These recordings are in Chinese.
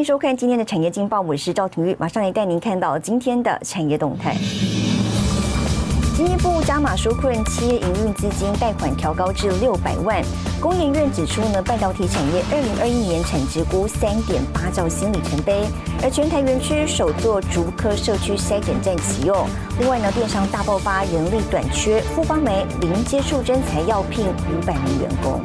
迎收看今天的产业经报，我是赵廷玉，马上来带您看到今天的产业动态。经济部加码纾困企业营运资金贷款调高至六百万。工研院指出呢，半导体产业二零二一年产值估三点八兆新里程碑，而全台园区首座竹科社区筛检站启用。另外呢，电商大爆发，人力短缺，复方梅零接触真材要聘五百名员工。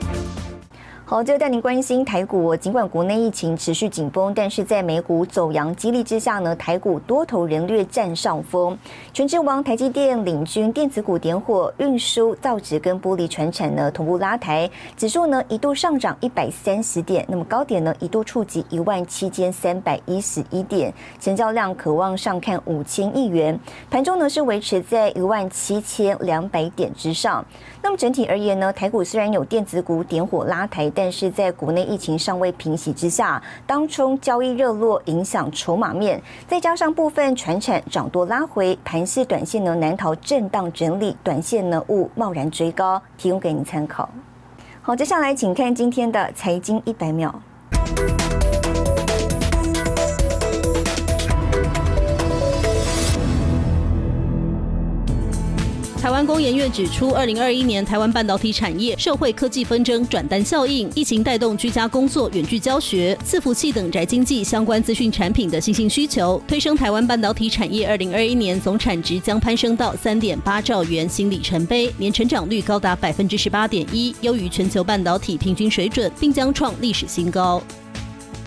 好，最后带您关心台股。尽管国内疫情持续紧绷，但是在美股走阳激励之下呢，台股多头仍略占上风。全职王台积电领军，电子股点火，运输、造纸跟玻璃船产呢同步拉抬，指数呢一度上涨一百三十点，那么高点呢一度触及一万七千三百一十一点，成交量渴望上看五千亿元。盘中呢是维持在一万七千两百点之上。那么整体而言呢，台股虽然有电子股点火拉抬。但是在国内疫情尚未平息之下，当中交易热络，影响筹码面，再加上部分船产涨多拉回，盘势短线呢难逃震荡整理，短线呢勿贸然追高，提供给您参考。好，接下来请看今天的财经一百秒。台湾工研院指出，二零二一年台湾半导体产业社会科技纷争转单效应，疫情带动居家工作、远距教学、伺服器等宅经济相关资讯产品的新兴需求，推升台湾半导体产业二零二一年总产值将攀升到三点八兆元新里程碑，年成长率高达百分之十八点一，优于全球半导体平均水准，并将创历史新高。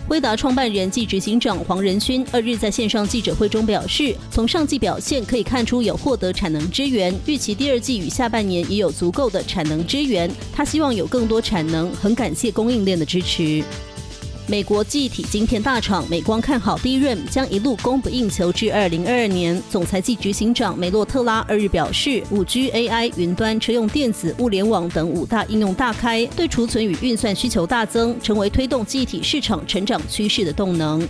威达创办人暨执行长黄仁勋二日在线上记者会中表示，从上季表现可以看出有获得产能支援，预期第二季与下半年也有足够的产能支援。他希望有更多产能，很感谢供应链的支持。美国记忆体晶片大厂美光看好 DRAM 将一路供不应求至二零二二年。总裁暨执行长梅洛特拉二日表示，五 G、AI、云端、车用电子、物联网等五大应用大开，对储存与运算需求大增，成为推动记忆体市场成长趋势的动能。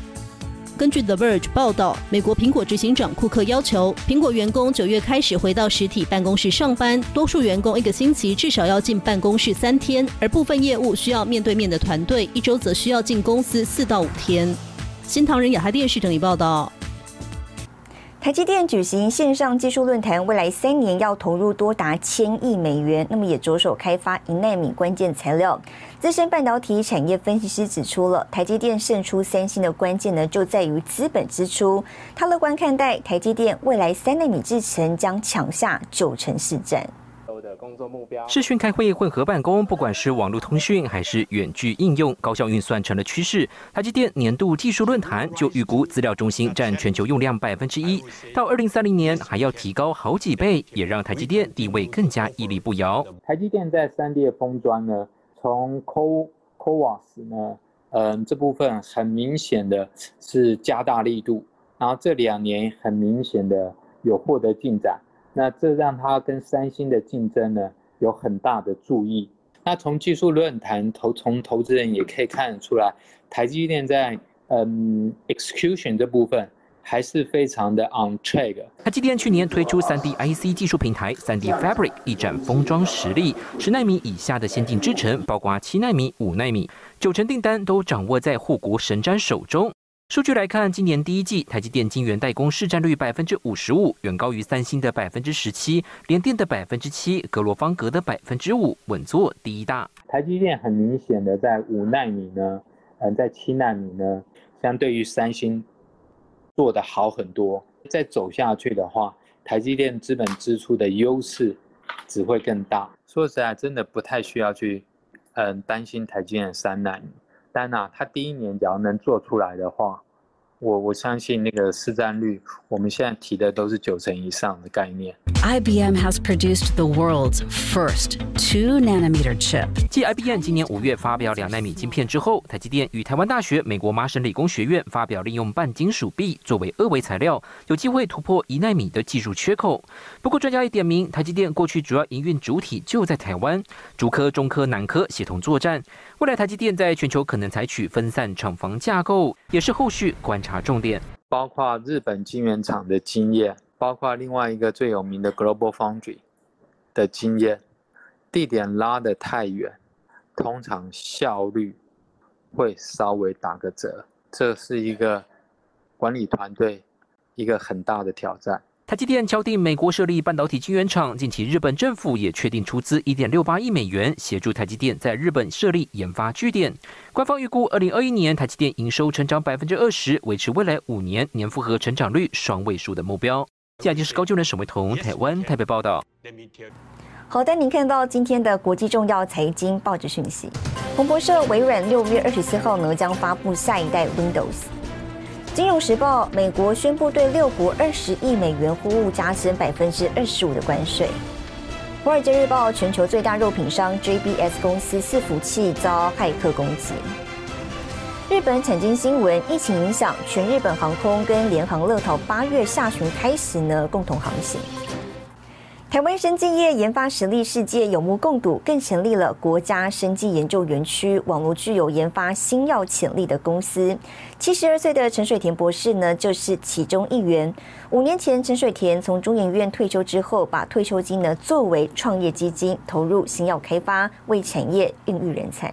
根据 The Verge 报道，美国苹果执行长库克要求苹果员工九月开始回到实体办公室上班，多数员工一个星期至少要进办公室三天，而部分业务需要面对面的团队，一周则需要进公司四到五天。新唐人亚太电视整理报道。台积电举行线上技术论坛，未来三年要投入多达千亿美元，那么也着手开发一纳米关键材料。资深半导体产业分析师指出了台积电胜出三星的关键呢，就在于资本支出。他乐观看待台积电未来三纳米制程将抢下九成市占。工作目标。视讯开会、混合办公，不管是网络通讯还是远距应用，高效运算成了趋势。台积电年度技术论坛就预估，资料中心占全球用量百分之一，到二零三零年还要提高好几倍，也让台积电地位更加屹立不摇。台积电在三 D 封装呢，从 Co CoWoS 呢，嗯，这部分很明显的是加大力度，然后这两年很明显的有获得进展。那这让他跟三星的竞争呢有很大的注意。那从技术论坛投从投资人也可以看得出来，台积电在嗯 execution 这部分还是非常的 on track。台积电去年推出 3D IC 技术平台 3D Fabric，一展封装实力。十纳米以下的先进制程，包括七纳米、五纳米，九成订单都掌握在护国神瞻手中。数据来看，今年第一季台积电晶圆代工市占率百分之五十五，远高于三星的百分之十七，联电的百分之七，格罗方格的百分之五，稳坐第一大。台积电很明显的在五纳米呢，嗯，在七纳米呢，相对于三星做的好很多。再走下去的话，台积电资本支出的优势只会更大。说实在，真的不太需要去，嗯，担心台积电三纳米。但呐，他第一年只要能做出来的话。我我相信那个市占率，我们现在提的都是九成以上的概念。IBM has produced the world's first two nanometer chip。继 IBM 今年五月发表两纳米晶片之后，台积电与台湾大学、美国麻省理工学院发表利用半金属壁作为二维材料，有机会突破一纳米的技术缺口。不过专家也点名，台积电过去主要营运主体就在台湾，主科、中科、南科协同作战。未来台积电在全球可能采取分散厂房架构，也是后续观察。查重点，包括日本晶圆厂的经验，包括另外一个最有名的 Global Foundry 的经验，地点拉得太远，通常效率会稍微打个折。这是一个管理团队一个很大的挑战。台积电敲定美国设立半导体晶圆厂，近期日本政府也确定出资一点六八亿美元，协助台积电在日本设立研发据点。官方预估，二零二一年台积电营收成长百分之二十，维持未来五年年复合成长率双位数的目标。下就是高就能沈伟彤，台湾台北报道。好的，您看到今天的国际重要财经报纸讯息，彭博社微软六月二十四号呢将发布下一代 Windows。金融时报：美国宣布对六国二十亿美元货物加征百分之二十五的关税。华尔街日报：全球最大肉品商 JBS 公司伺服器遭骇客攻击。日本产经新闻：疫情影响，全日本航空跟联航、乐桃八月下旬开始呢共同航行。台湾生技业研发实力世界有目共睹，更成立了国家生技研究园区，网络具有研发新药潜力的公司。七十二岁的陈水田博士呢，就是其中一员。五年前，陈水田从中研院退休之后，把退休金呢作为创业基金，投入新药开发，为产业孕育人才。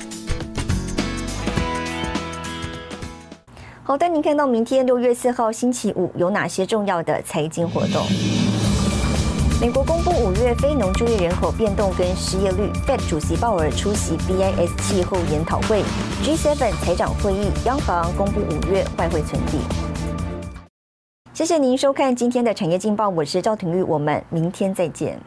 好的，您看到明天六月四号星期五有哪些重要的财经活动？美国公布五月非农就业人口变动跟失业率，Fed 主席鲍尔出席 BIS 气候研讨会，G7 财长会议，央行公布五月外汇存底。谢谢您收看今天的产业劲报，我是赵廷玉，我们明天再见。